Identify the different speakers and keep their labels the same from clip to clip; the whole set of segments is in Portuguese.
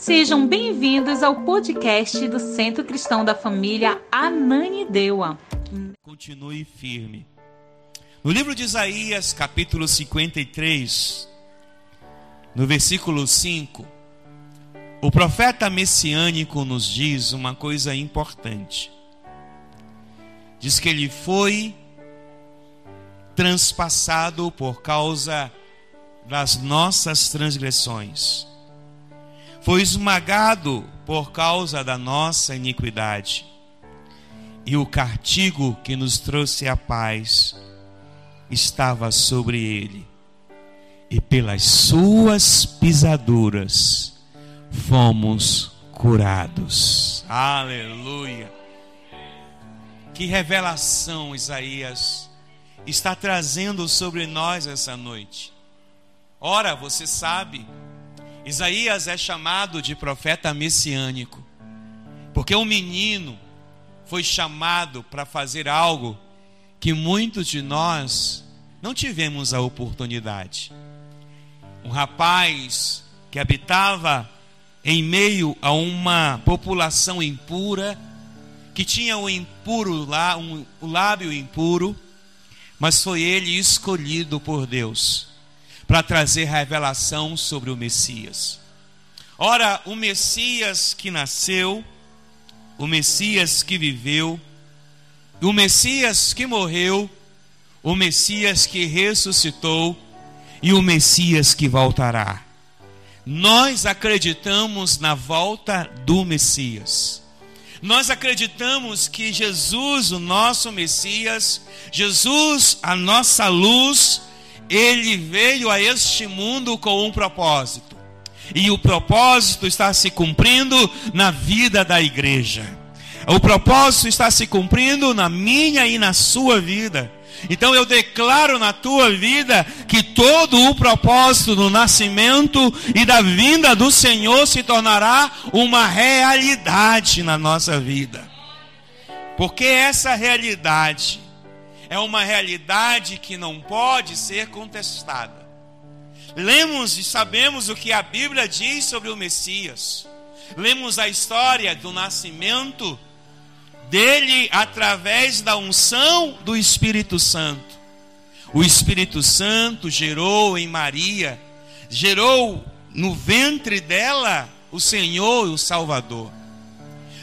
Speaker 1: Sejam bem-vindos ao podcast do Centro Cristão da Família Ananideua.
Speaker 2: Continue firme. No livro de Isaías, capítulo 53, no versículo 5, o profeta messiânico nos diz uma coisa importante. Diz que ele foi transpassado por causa das nossas transgressões foi esmagado por causa da nossa iniquidade. E o castigo que nos trouxe a paz estava sobre ele. E pelas suas pisaduras fomos curados. Aleluia. Que revelação Isaías está trazendo sobre nós essa noite. Ora, você sabe Isaías é chamado de profeta messiânico, porque um menino foi chamado para fazer algo que muitos de nós não tivemos a oportunidade. Um rapaz que habitava em meio a uma população impura, que tinha o impuro lá, um, o lábio impuro, mas foi ele escolhido por Deus para trazer revelação sobre o Messias. Ora, o Messias que nasceu, o Messias que viveu, o Messias que morreu, o Messias que ressuscitou e o Messias que voltará. Nós acreditamos na volta do Messias. Nós acreditamos que Jesus, o nosso Messias, Jesus, a nossa luz, ele veio a este mundo com um propósito. E o propósito está se cumprindo na vida da igreja. O propósito está se cumprindo na minha e na sua vida. Então eu declaro na tua vida que todo o propósito do nascimento e da vinda do Senhor se tornará uma realidade na nossa vida. Porque essa realidade é uma realidade que não pode ser contestada. Lemos e sabemos o que a Bíblia diz sobre o Messias. Lemos a história do nascimento dele através da unção do Espírito Santo. O Espírito Santo gerou em Maria, gerou no ventre dela o Senhor e o Salvador.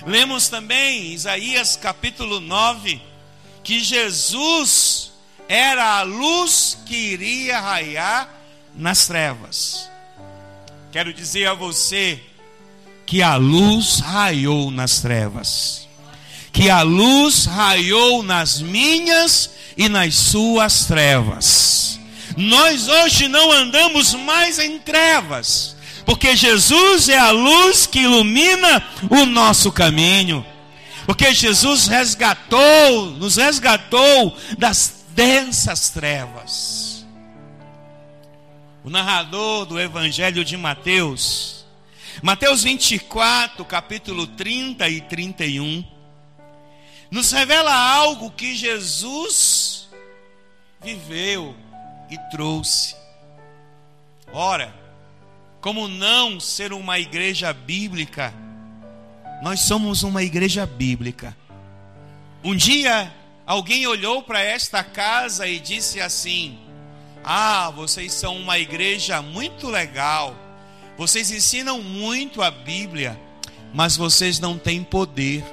Speaker 2: Lemos também Isaías capítulo 9, que Jesus era a luz que iria raiar nas trevas. Quero dizer a você que a luz raiou nas trevas, que a luz raiou nas minhas e nas suas trevas. Nós hoje não andamos mais em trevas, porque Jesus é a luz que ilumina o nosso caminho. Porque Jesus resgatou, nos resgatou das densas trevas. O narrador do Evangelho de Mateus, Mateus 24, capítulo 30 e 31, nos revela algo que Jesus viveu e trouxe. Ora, como não ser uma igreja bíblica? Nós somos uma igreja bíblica. Um dia, alguém olhou para esta casa e disse assim: Ah, vocês são uma igreja muito legal. Vocês ensinam muito a Bíblia, mas vocês não têm poder.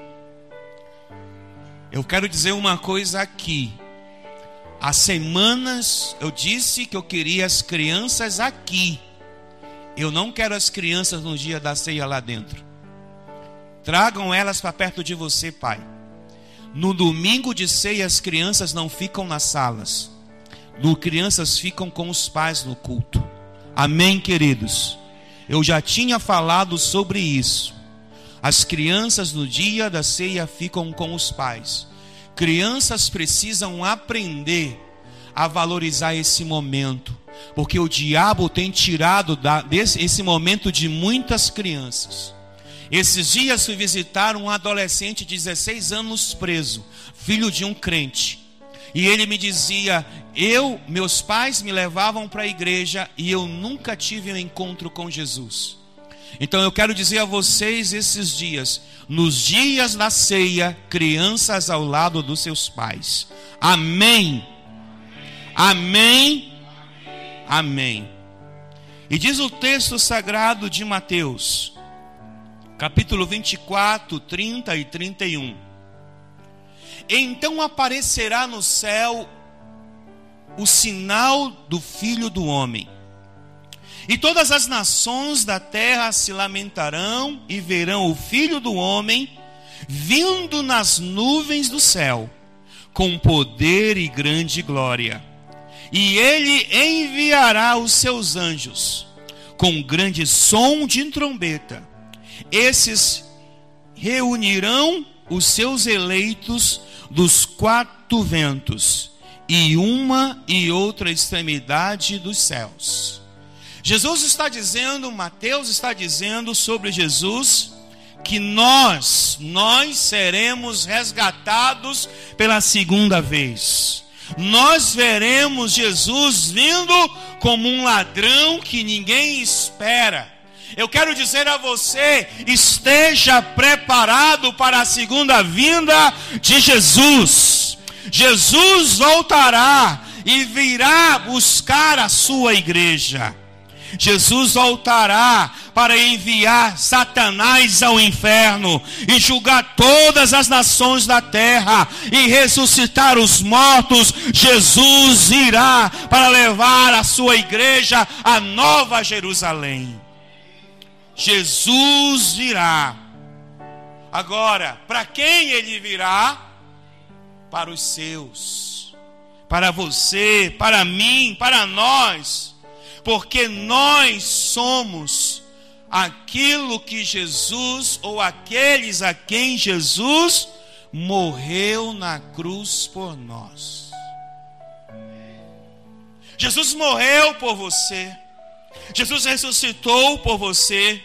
Speaker 2: Eu quero dizer uma coisa aqui. Há semanas eu disse que eu queria as crianças aqui. Eu não quero as crianças no dia da ceia lá dentro. Tragam elas para perto de você, Pai. No domingo de ceia, as crianças não ficam nas salas. No crianças ficam com os pais no culto. Amém, queridos. Eu já tinha falado sobre isso. As crianças no dia da ceia ficam com os pais. Crianças precisam aprender a valorizar esse momento, porque o diabo tem tirado da, desse, esse momento de muitas crianças. Esses dias fui visitar um adolescente de 16 anos preso, filho de um crente. E ele me dizia: Eu, meus pais me levavam para a igreja e eu nunca tive um encontro com Jesus. Então eu quero dizer a vocês esses dias, nos dias da ceia, crianças ao lado dos seus pais. Amém. Amém. Amém. E diz o texto sagrado de Mateus, capítulo 24, 30 e 31. Então aparecerá no céu o sinal do Filho do Homem. E todas as nações da terra se lamentarão e verão o Filho do Homem vindo nas nuvens do céu, com poder e grande glória. E ele enviará os seus anjos com grande som de trombeta. Esses reunirão os seus eleitos dos quatro ventos e uma e outra extremidade dos céus. Jesus está dizendo, Mateus está dizendo sobre Jesus que nós, nós seremos resgatados pela segunda vez. Nós veremos Jesus vindo como um ladrão que ninguém espera. Eu quero dizer a você: esteja preparado para a segunda vinda de Jesus. Jesus voltará e virá buscar a sua igreja. Jesus voltará para enviar Satanás ao inferno e julgar todas as nações da terra e ressuscitar os mortos. Jesus irá para levar a sua igreja à Nova Jerusalém. Jesus virá. Agora, para quem ele virá? Para os seus, para você, para mim, para nós, porque nós somos aquilo que Jesus, ou aqueles a quem Jesus morreu na cruz por nós. Jesus morreu por você. Jesus ressuscitou por você.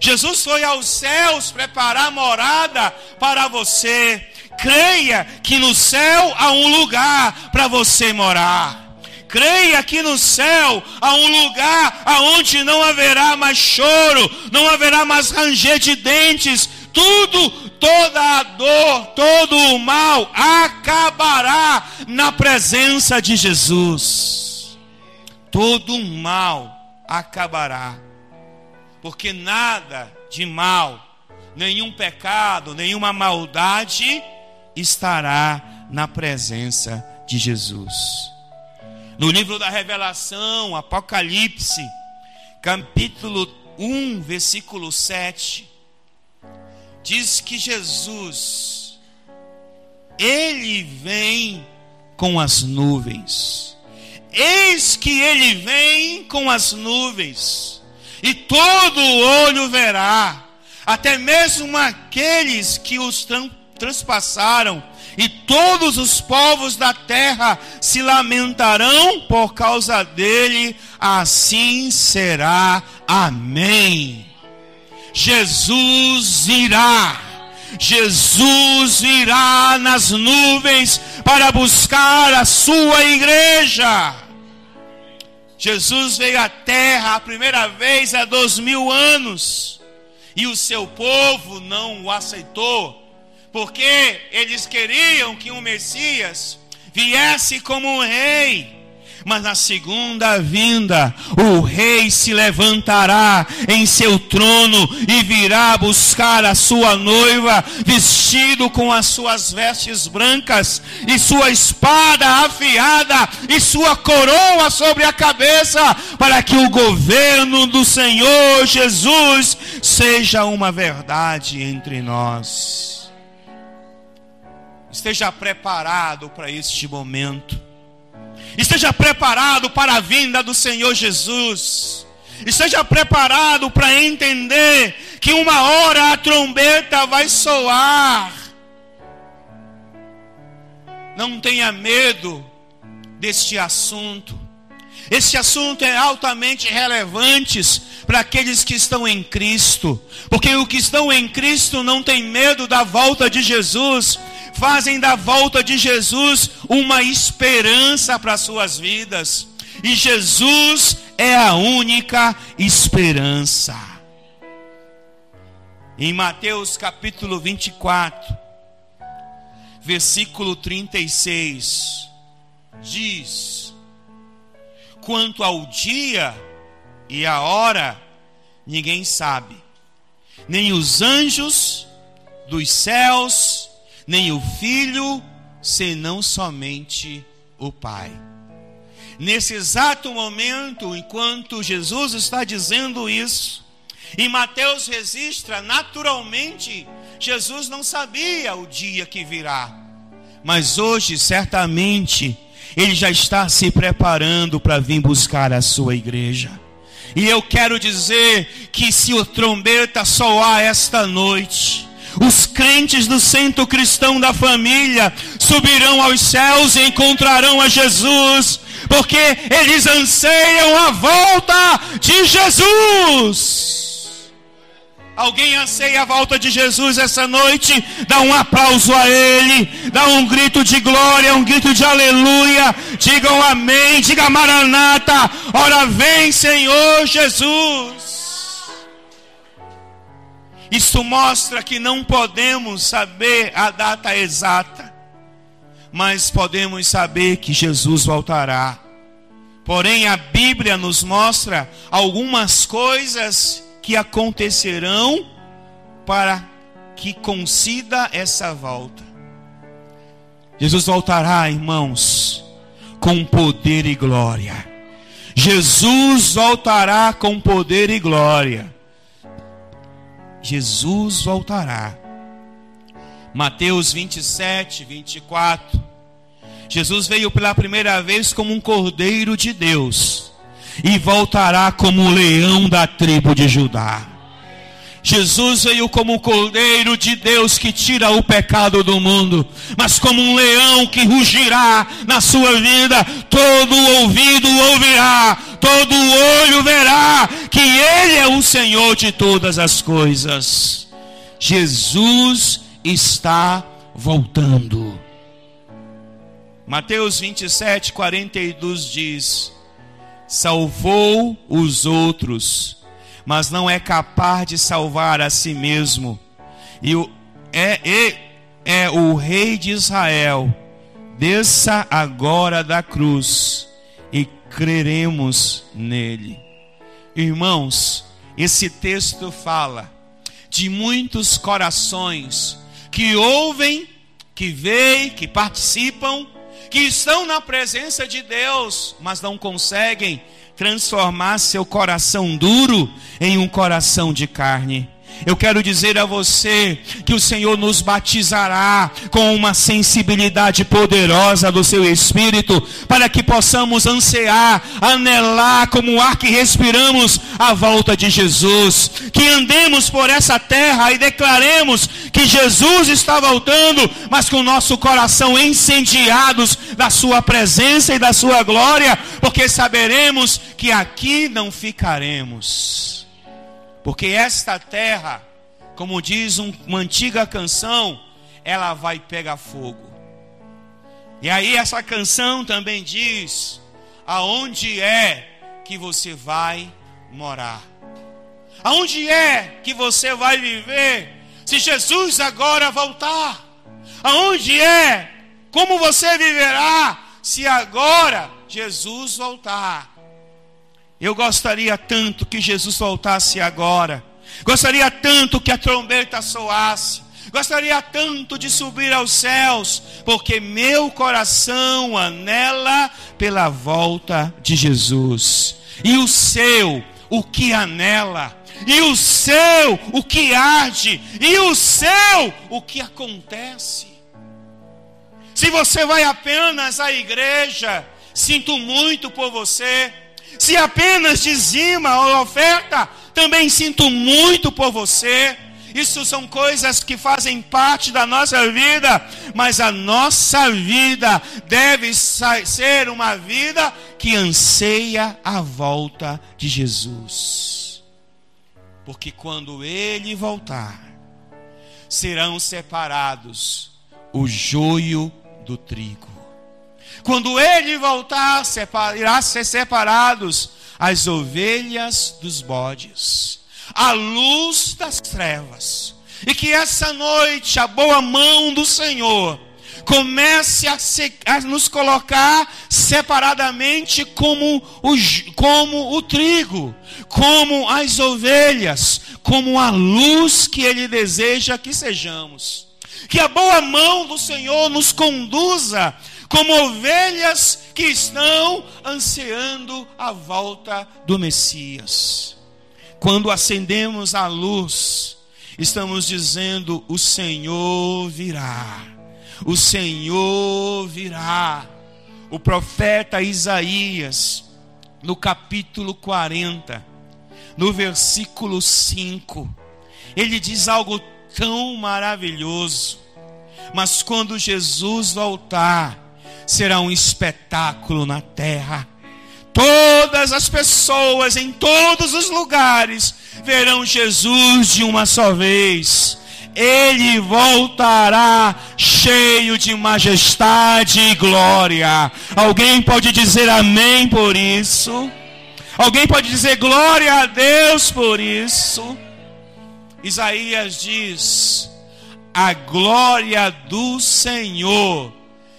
Speaker 2: Jesus foi aos céus preparar morada para você. Creia que no céu há um lugar para você morar. Creia que no céu há um lugar aonde não haverá mais choro, não haverá mais ranger de dentes. Tudo, toda a dor, todo o mal acabará na presença de Jesus. Todo o mal acabará. Porque nada de mal, nenhum pecado, nenhuma maldade estará na presença de Jesus. No livro da Revelação, Apocalipse, capítulo 1, versículo 7, diz que Jesus, ele vem com as nuvens. Eis que ele vem com as nuvens, e todo olho verá, até mesmo aqueles que os transpassaram, e todos os povos da terra se lamentarão por causa dele, assim será. Amém. Jesus irá. Jesus irá nas nuvens para buscar a sua igreja. Jesus veio à terra a primeira vez há dois mil anos. E o seu povo não o aceitou, porque eles queriam que um Messias viesse como um rei mas na segunda vinda, o rei se levantará em seu trono e virá buscar a sua noiva, vestido com as suas vestes brancas, e sua espada afiada, e sua coroa sobre a cabeça, para que o governo do Senhor Jesus seja uma verdade entre nós. Esteja preparado para este momento. Esteja preparado para a vinda do Senhor Jesus. Esteja preparado para entender que uma hora a trombeta vai soar. Não tenha medo deste assunto. Este assunto é altamente relevante para aqueles que estão em Cristo, porque os que estão em Cristo não têm medo da volta de Jesus, fazem da volta de Jesus uma esperança para suas vidas. E Jesus é a única esperança. Em Mateus capítulo 24, versículo 36, diz: Quanto ao dia e a hora, ninguém sabe, nem os anjos dos céus, nem o filho, senão somente o Pai. Nesse exato momento, enquanto Jesus está dizendo isso, e Mateus registra naturalmente, Jesus não sabia o dia que virá. Mas hoje, certamente, ele já está se preparando para vir buscar a sua igreja. E eu quero dizer que se o trombeta soar esta noite, os crentes do centro cristão da família subirão aos céus e encontrarão a Jesus, porque eles anseiam a volta de Jesus. Alguém anseia a volta de Jesus essa noite? Dá um aplauso a Ele, dá um grito de glória, um grito de aleluia. Digam amém, diga maranata. Ora vem, Senhor Jesus. Isso mostra que não podemos saber a data exata, mas podemos saber que Jesus voltará. Porém, a Bíblia nos mostra algumas coisas que acontecerão para que conceda essa volta. Jesus voltará, irmãos, com poder e glória. Jesus voltará com poder e glória. Jesus voltará. Mateus 27, 24. Jesus veio pela primeira vez como um cordeiro de Deus e voltará como o leão da tribo de Judá. Jesus veio como o cordeiro de Deus que tira o pecado do mundo, mas como um leão que rugirá na sua vida, todo ouvido ouvirá, todo olho verá que Ele é o Senhor de todas as coisas. Jesus está voltando. Mateus 27, 42 diz: salvou os outros, mas não é capaz de salvar a si mesmo. E o, é, é, é o rei de Israel. Desça agora da cruz e creremos nele. Irmãos, esse texto fala de muitos corações que ouvem, que veem, que participam que estão na presença de Deus, mas não conseguem transformar seu coração duro em um coração de carne. Eu quero dizer a você que o Senhor nos batizará com uma sensibilidade poderosa do seu Espírito, para que possamos ansiar, anelar como o ar que respiramos a volta de Jesus. Que andemos por essa terra e declaremos que Jesus está voltando, mas com o nosso coração incendiados da Sua presença e da Sua glória, porque saberemos que aqui não ficaremos porque esta terra, como diz um, uma antiga canção, ela vai pegar fogo. E aí essa canção também diz: aonde é que você vai morar? Aonde é que você vai viver se Jesus agora voltar? Aonde é? Como você viverá se agora Jesus voltar? Eu gostaria tanto que Jesus voltasse agora. Gostaria tanto que a trombeta soasse. Gostaria tanto de subir aos céus, porque meu coração anela pela volta de Jesus. E o seu, o que anela? E o seu, o que arde? E o seu, o que acontece? Se você vai apenas à igreja, sinto muito por você se apenas dizima a oferta, também sinto muito por você. Isso são coisas que fazem parte da nossa vida, mas a nossa vida deve ser uma vida que anseia a volta de Jesus. Porque quando ele voltar, serão separados o joio do trigo. Quando ele voltar, irá ser separados as ovelhas dos bodes. a luz das trevas. E que essa noite a boa mão do Senhor comece a, se, a nos colocar separadamente como o, como o trigo, como as ovelhas, como a luz que Ele deseja que sejamos. Que a boa mão do Senhor nos conduza como ovelhas que estão ansiando a volta do Messias. Quando acendemos a luz, estamos dizendo: o Senhor virá o Senhor virá. O profeta Isaías, no capítulo 40, no versículo 5, ele diz algo tão maravilhoso. Mas quando Jesus voltar, será um espetáculo na terra. Todas as pessoas em todos os lugares verão Jesus de uma só vez ele voltará cheio de majestade e glória. Alguém pode dizer amém por isso? Alguém pode dizer glória a Deus por isso? Isaías diz: a glória do Senhor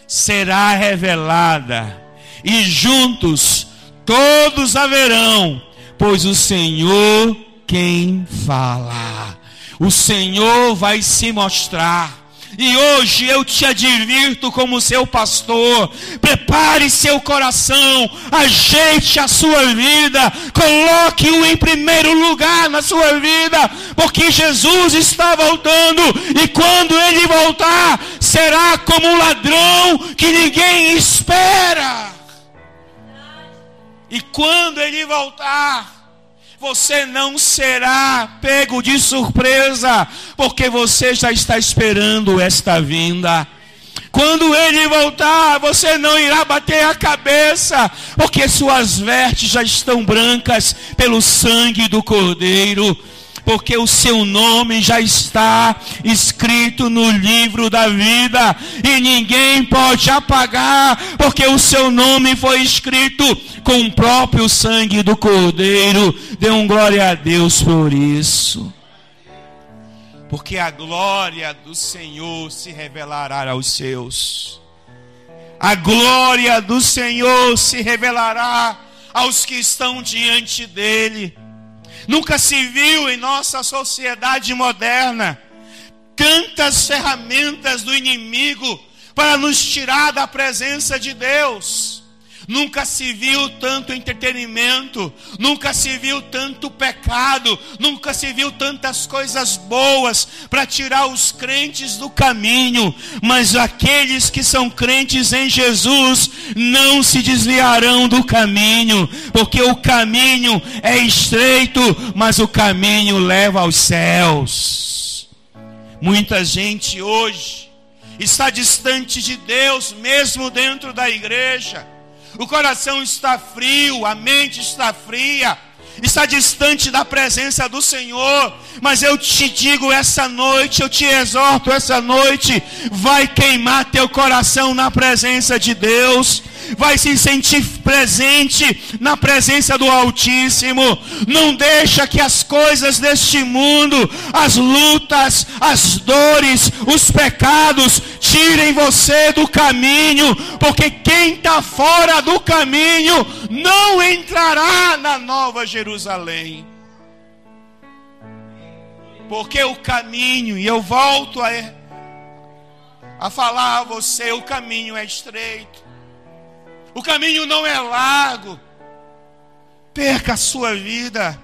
Speaker 2: será revelada, e juntos todos haverão, pois o Senhor quem fala o Senhor vai se mostrar. E hoje eu te advirto como seu pastor, prepare seu coração, ajeite a sua vida, coloque-o em primeiro lugar na sua vida, porque Jesus está voltando e quando ele voltar, será como um ladrão que ninguém espera. E quando ele voltar, você não será pego de surpresa, porque você já está esperando esta vinda. Quando ele voltar, você não irá bater a cabeça, porque suas vestes já estão brancas pelo sangue do Cordeiro porque o seu nome já está escrito no livro da vida e ninguém pode apagar, porque o seu nome foi escrito com o próprio sangue do Cordeiro. Dê um glória a Deus por isso. Porque a glória do Senhor se revelará aos seus. A glória do Senhor se revelará aos que estão diante dele. Nunca se viu em nossa sociedade moderna tantas ferramentas do inimigo para nos tirar da presença de Deus. Nunca se viu tanto entretenimento, nunca se viu tanto pecado, nunca se viu tantas coisas boas para tirar os crentes do caminho, mas aqueles que são crentes em Jesus não se desviarão do caminho, porque o caminho é estreito, mas o caminho leva aos céus. Muita gente hoje está distante de Deus, mesmo dentro da igreja o coração está frio, a mente está fria, está distante da presença do Senhor. Mas eu te digo essa noite, eu te exorto essa noite, vai queimar teu coração na presença de Deus vai se sentir presente na presença do Altíssimo. Não deixa que as coisas deste mundo, as lutas, as dores, os pecados tirem você do caminho, porque quem está fora do caminho não entrará na Nova Jerusalém. Porque o caminho, e eu volto a, a falar a você, o caminho é estreito. O caminho não é largo. Perca a sua vida,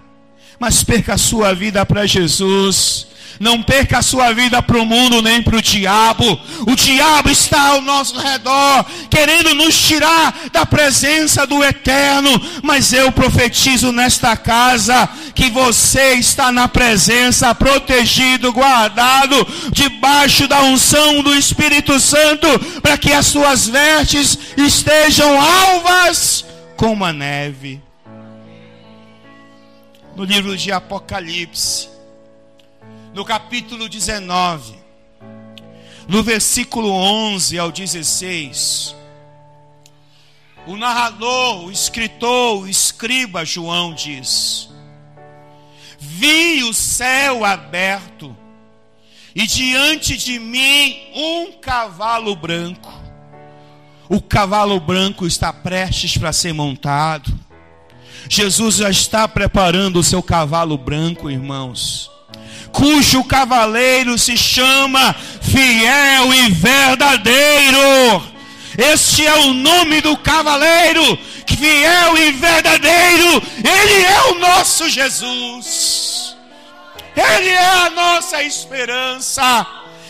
Speaker 2: mas perca a sua vida para Jesus. Não perca a sua vida para o mundo nem para o diabo. O diabo está ao nosso redor, querendo nos tirar da presença do eterno. Mas eu profetizo nesta casa que você está na presença, protegido, guardado, debaixo da unção do Espírito Santo, para que as suas vestes estejam alvas como a neve. No livro de Apocalipse, no capítulo 19, no versículo 11 ao 16, o narrador, o escritor, o escriba João diz: vi o céu aberto e diante de mim um cavalo branco. O cavalo branco está prestes para ser montado. Jesus já está preparando o seu cavalo branco, irmãos, cujo cavaleiro se chama Fiel e Verdadeiro. Este é o nome do cavaleiro, fiel e verdadeiro. Ele é o nosso Jesus. Ele é a nossa esperança.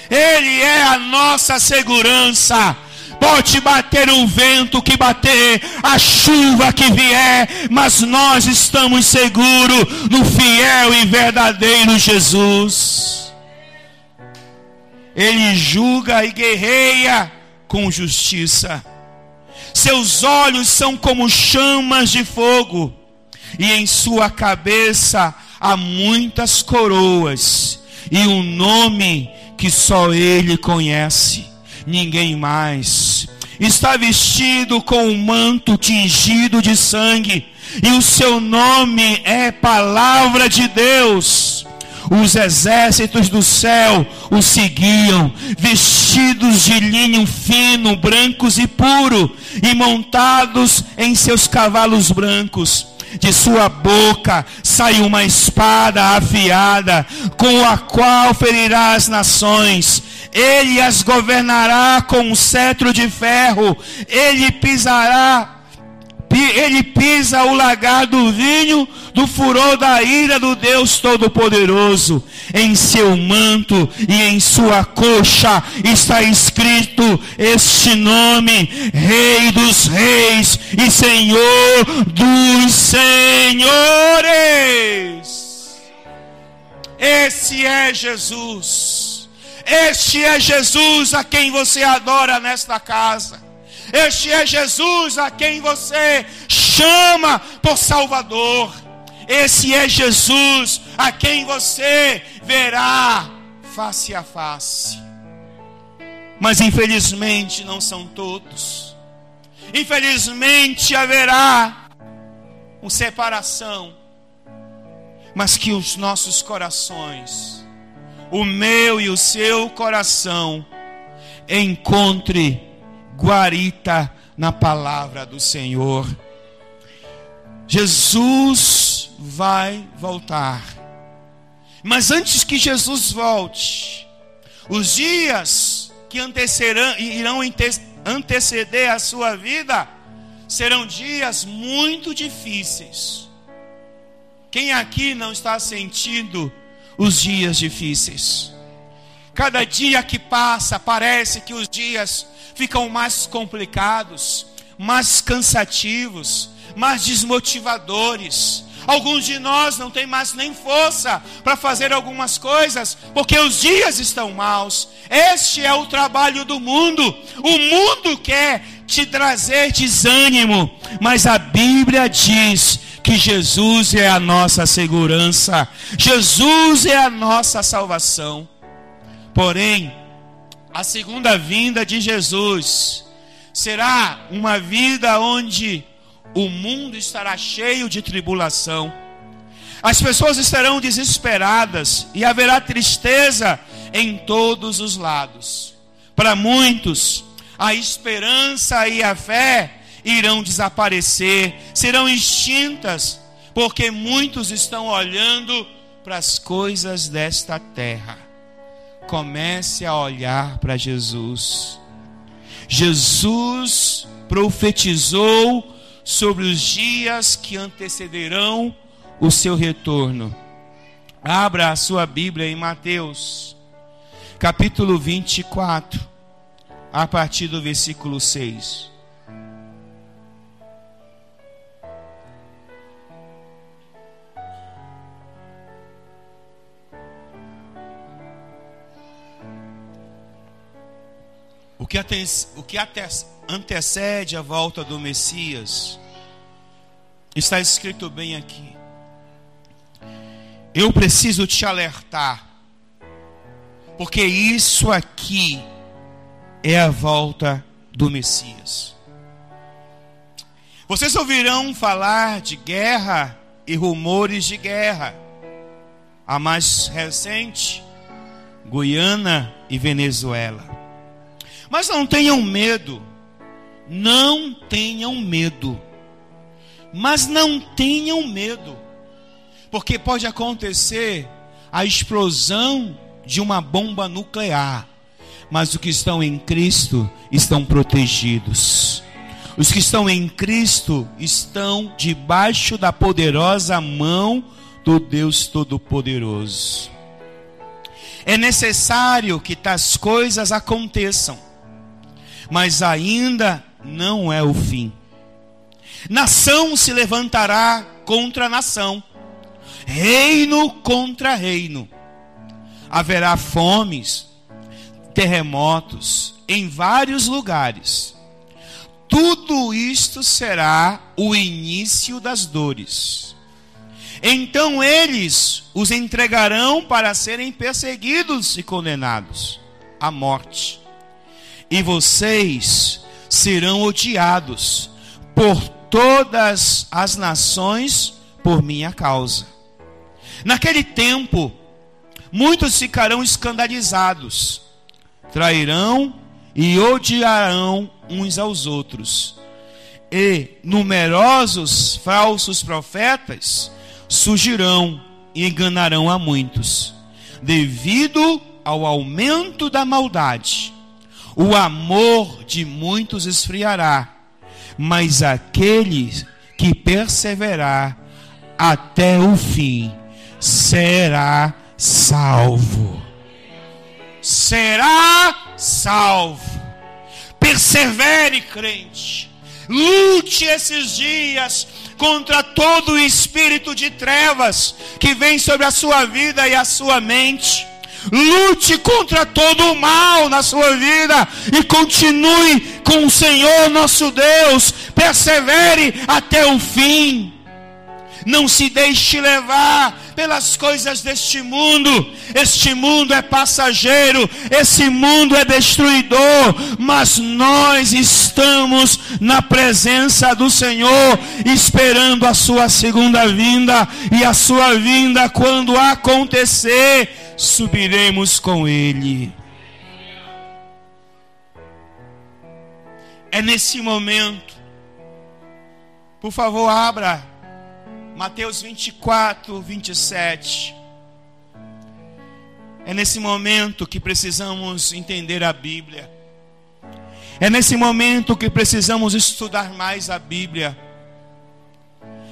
Speaker 2: Ele é a nossa segurança. Pode bater o vento que bater, a chuva que vier, mas nós estamos seguros no fiel e verdadeiro Jesus. Ele julga e guerreia com justiça. Seus olhos são como chamas de fogo, e em sua cabeça há muitas coroas, e um nome que só ele conhece ninguém mais. Está vestido com um manto tingido de sangue, e o seu nome é Palavra de Deus. Os exércitos do céu o seguiam, vestidos de linho fino, brancos e puro, e montados em seus cavalos brancos. De sua boca sai uma espada afiada, com a qual ferirá as nações. Ele as governará com um cetro de ferro, ele pisará, ele pisa o lagar do vinho do furor da ira do Deus Todo-Poderoso. Em seu manto e em sua coxa está escrito este nome: Rei dos Reis e Senhor dos Senhores. Esse é Jesus. Este é Jesus a quem você adora nesta casa. Este é Jesus a quem você chama por Salvador. Esse é Jesus a quem você verá face a face. Mas infelizmente não são todos. Infelizmente haverá uma separação. Mas que os nossos corações o meu e o seu coração encontre guarita na palavra do Senhor. Jesus vai voltar. Mas antes que Jesus volte, os dias que anteceram, irão anteceder a sua vida serão dias muito difíceis. Quem aqui não está sentindo os dias difíceis. Cada dia que passa, parece que os dias ficam mais complicados, mais cansativos, mais desmotivadores. Alguns de nós não têm mais nem força para fazer algumas coisas, porque os dias estão maus. Este é o trabalho do mundo. O mundo quer te trazer desânimo, mas a Bíblia diz que Jesus é a nossa segurança, Jesus é a nossa salvação. Porém, a segunda vinda de Jesus será uma vida onde o mundo estará cheio de tribulação. As pessoas estarão desesperadas e haverá tristeza em todos os lados. Para muitos, a esperança e a fé irão desaparecer, serão extintas, porque muitos estão olhando para as coisas desta terra. Comece a olhar para Jesus. Jesus profetizou sobre os dias que antecederão o seu retorno. Abra a sua Bíblia em Mateus, capítulo 24, a partir do versículo 6. O que, o que antecede a volta do Messias está escrito bem aqui. Eu preciso te alertar, porque isso aqui é a volta do Messias. Vocês ouvirão falar de guerra e rumores de guerra. A mais recente, Guiana e Venezuela. Mas não tenham medo, não tenham medo, mas não tenham medo, porque pode acontecer a explosão de uma bomba nuclear, mas os que estão em Cristo estão protegidos. Os que estão em Cristo estão debaixo da poderosa mão do Deus Todo-Poderoso. É necessário que tais coisas aconteçam, mas ainda não é o fim. Nação se levantará contra nação, reino contra reino. Haverá fomes, terremotos em vários lugares. Tudo isto será o início das dores. Então eles os entregarão para serem perseguidos e condenados à morte. E vocês serão odiados por todas as nações por minha causa. Naquele tempo, muitos ficarão escandalizados, trairão e odiarão uns aos outros. E numerosos falsos profetas surgirão e enganarão a muitos. Devido ao aumento da maldade, o amor de muitos esfriará, mas aquele que perseverar até o fim será salvo. Será salvo. Persevere, crente. Lute esses dias contra todo o espírito de trevas que vem sobre a sua vida e a sua mente. Lute contra todo o mal na sua vida e continue com o Senhor nosso Deus. Persevere até o fim. Não se deixe levar pelas coisas deste mundo. Este mundo é passageiro, esse mundo é destruidor, mas nós estamos na presença do Senhor, esperando a sua segunda vinda, e a sua vinda, quando acontecer, subiremos com Ele. É nesse momento, por favor, abra Mateus 24, 27. É nesse momento que precisamos entender a Bíblia. É nesse momento que precisamos estudar mais a Bíblia.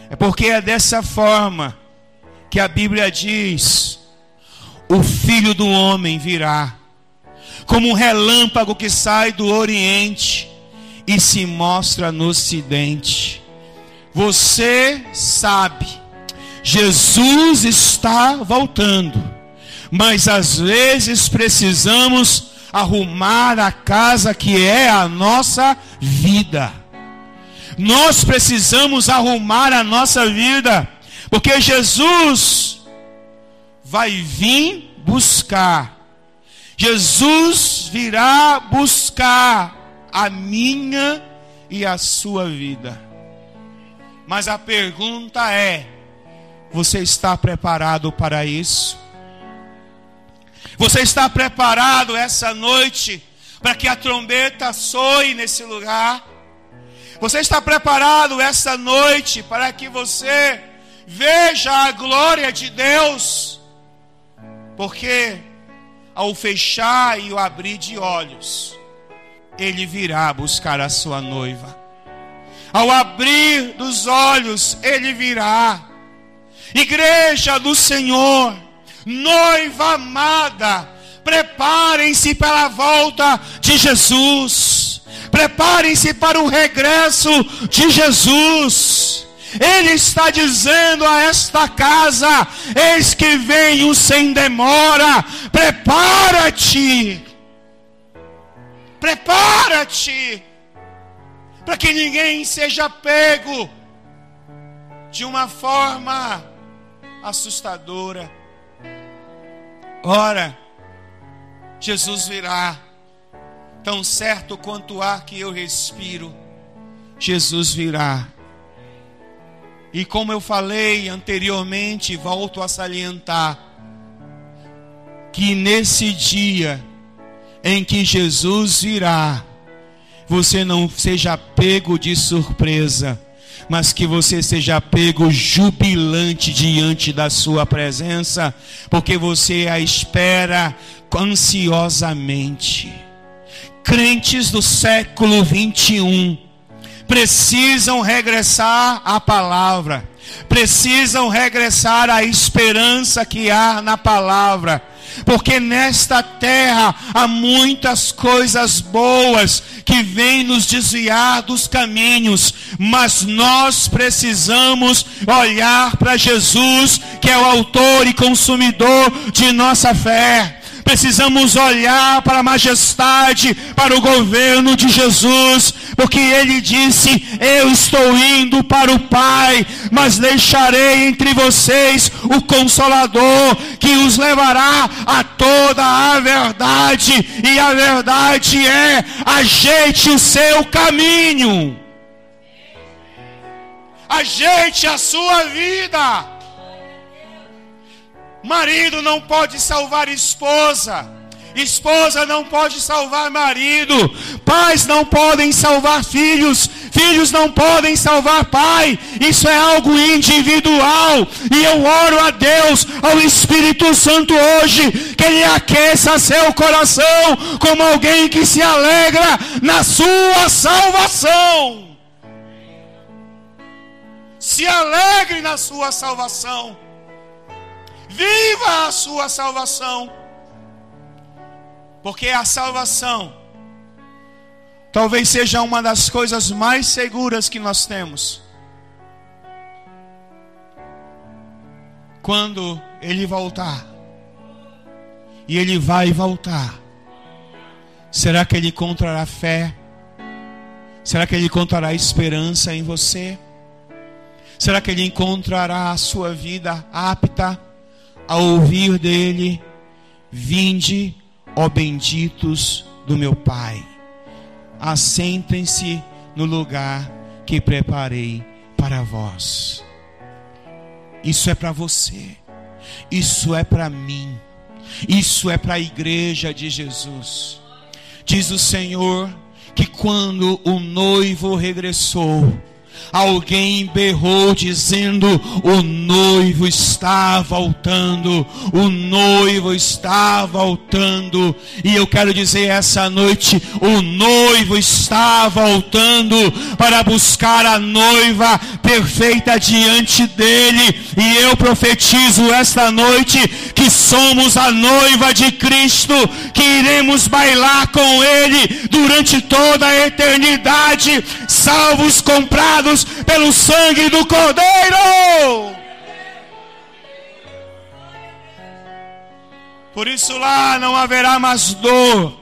Speaker 2: É porque é dessa forma que a Bíblia diz: o filho do homem virá, como um relâmpago que sai do Oriente e se mostra no Ocidente. Você sabe, Jesus está voltando, mas às vezes precisamos arrumar a casa que é a nossa vida. Nós precisamos arrumar a nossa vida, porque Jesus vai vir buscar. Jesus virá buscar a minha e a sua vida. Mas a pergunta é: você está preparado para isso? Você está preparado essa noite para que a trombeta soe nesse lugar? Você está preparado essa noite para que você veja a glória de Deus? Porque ao fechar e o abrir de olhos, ele virá buscar a sua noiva. Ao abrir dos olhos, ele virá. Igreja do Senhor, noiva amada, preparem-se para a volta de Jesus. Preparem-se para o regresso de Jesus. Ele está dizendo a esta casa: Eis que venho sem demora. Prepara-te. Prepara-te para que ninguém seja pego de uma forma assustadora. Ora, Jesus virá, tão certo quanto o ar que eu respiro, Jesus virá. E como eu falei anteriormente, volto a salientar, que nesse dia em que Jesus virá, você não seja pego de surpresa, mas que você seja pego jubilante diante da sua presença, porque você a espera ansiosamente. Crentes do século 21 precisam regressar à palavra, precisam regressar à esperança que há na palavra. Porque nesta terra há muitas coisas boas que vêm nos desviar dos caminhos, mas nós precisamos olhar para Jesus, que é o autor e consumidor de nossa fé. Precisamos olhar para a majestade, para o governo de Jesus, porque ele disse: Eu estou indo para o Pai, mas deixarei entre vocês o Consolador, que os levará a toda a verdade, e a verdade é: ajeite o seu caminho, ajeite a sua vida. Marido não pode salvar esposa. Esposa não pode salvar marido. Pais não podem salvar filhos. Filhos não podem salvar pai. Isso é algo individual. E eu oro a Deus, ao Espírito Santo hoje, que Ele aqueça seu coração como alguém que se alegra na sua salvação. Se alegre na sua salvação. Viva a sua salvação. Porque a salvação talvez seja uma das coisas mais seguras que nós temos. Quando ele voltar, e ele vai voltar, será que ele encontrará fé? Será que ele encontrará esperança em você? Será que ele encontrará a sua vida apta? a ouvir dele: Vinde, ó benditos do meu Pai, assentem-se no lugar que preparei para vós. Isso é para você, isso é para mim, isso é para a igreja de Jesus. Diz o Senhor que quando o noivo regressou, Alguém berrou dizendo: O noivo está voltando, o noivo está voltando. E eu quero dizer essa noite: o noivo está voltando para buscar a noiva perfeita diante dele. E eu profetizo esta noite que somos a noiva de Cristo, que iremos bailar com ele durante toda a eternidade, salvos comprados pelo sangue do Cordeiro. Por isso lá não haverá mais dor,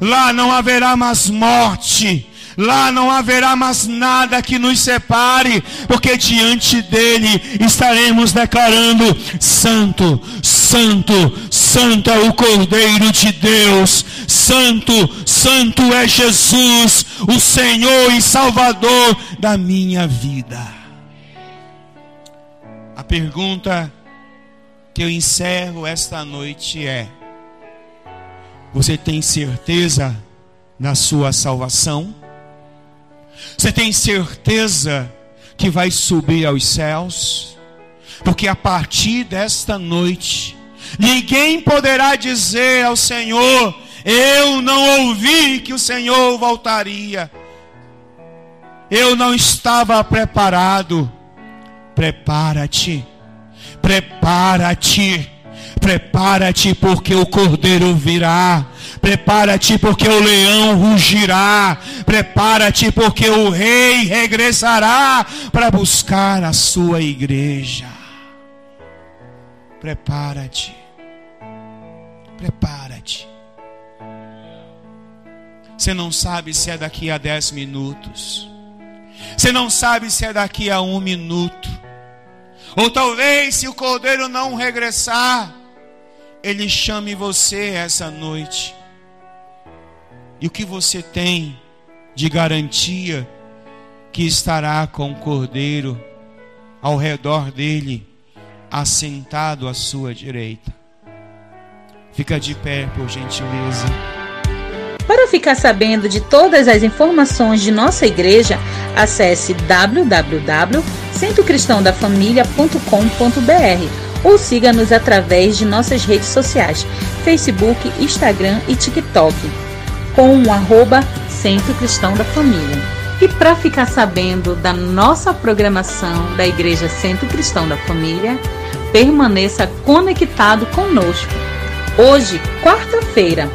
Speaker 2: lá não haverá mais morte, lá não haverá mais nada que nos separe, porque diante dele estaremos declarando: Santo, Santo, Santo é o Cordeiro de Deus, Santo, Santo é Jesus, o Senhor e Salvador da minha vida. A pergunta que eu encerro esta noite é: Você tem certeza na sua salvação? Você tem certeza que vai subir aos céus? Porque a partir desta noite, ninguém poderá dizer ao Senhor: Eu não ouvi que o Senhor voltaria. Eu não estava preparado. Prepara-te, prepara-te, prepara-te, porque o cordeiro virá. Prepara-te, porque o leão rugirá. Prepara-te, porque o rei regressará para buscar a sua igreja. Prepara-te. Prepara-te. Você não sabe se é daqui a dez minutos. Você não sabe se é daqui a um minuto. Ou talvez, se o cordeiro não regressar, ele chame você essa noite. E o que você tem de garantia que estará com o cordeiro ao redor dele? assentado à sua direita. Fica de pé, por gentileza.
Speaker 1: Para ficar sabendo de todas as informações de nossa igreja, acesse www.centrocristãodafamilia.com.br ou siga-nos através de nossas redes sociais, Facebook, Instagram e TikTok, com o arroba Centro Cristão da Família. E para ficar sabendo da nossa programação da Igreja Centro Cristão da Família, permaneça conectado conosco. Hoje, quarta-feira,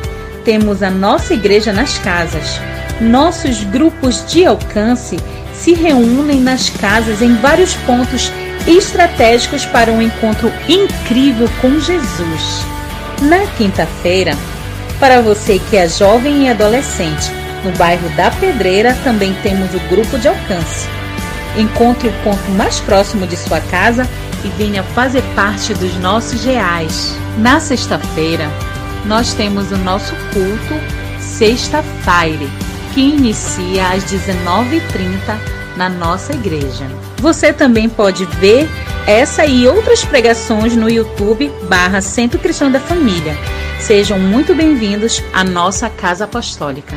Speaker 1: temos a nossa igreja nas casas. Nossos grupos de alcance se reúnem nas casas em vários pontos estratégicos para um encontro incrível com Jesus. Na quinta-feira, para você que é jovem e adolescente, no bairro da Pedreira também temos o grupo de alcance. Encontre o ponto mais próximo de sua casa e venha fazer parte dos nossos reais. Na sexta-feira, nós temos o nosso culto Sexta-feira, que inicia às 19h30 na nossa igreja. Você também pode ver essa e outras pregações no YouTube barra Centro Cristão da Família. Sejam muito bem-vindos à nossa Casa Apostólica.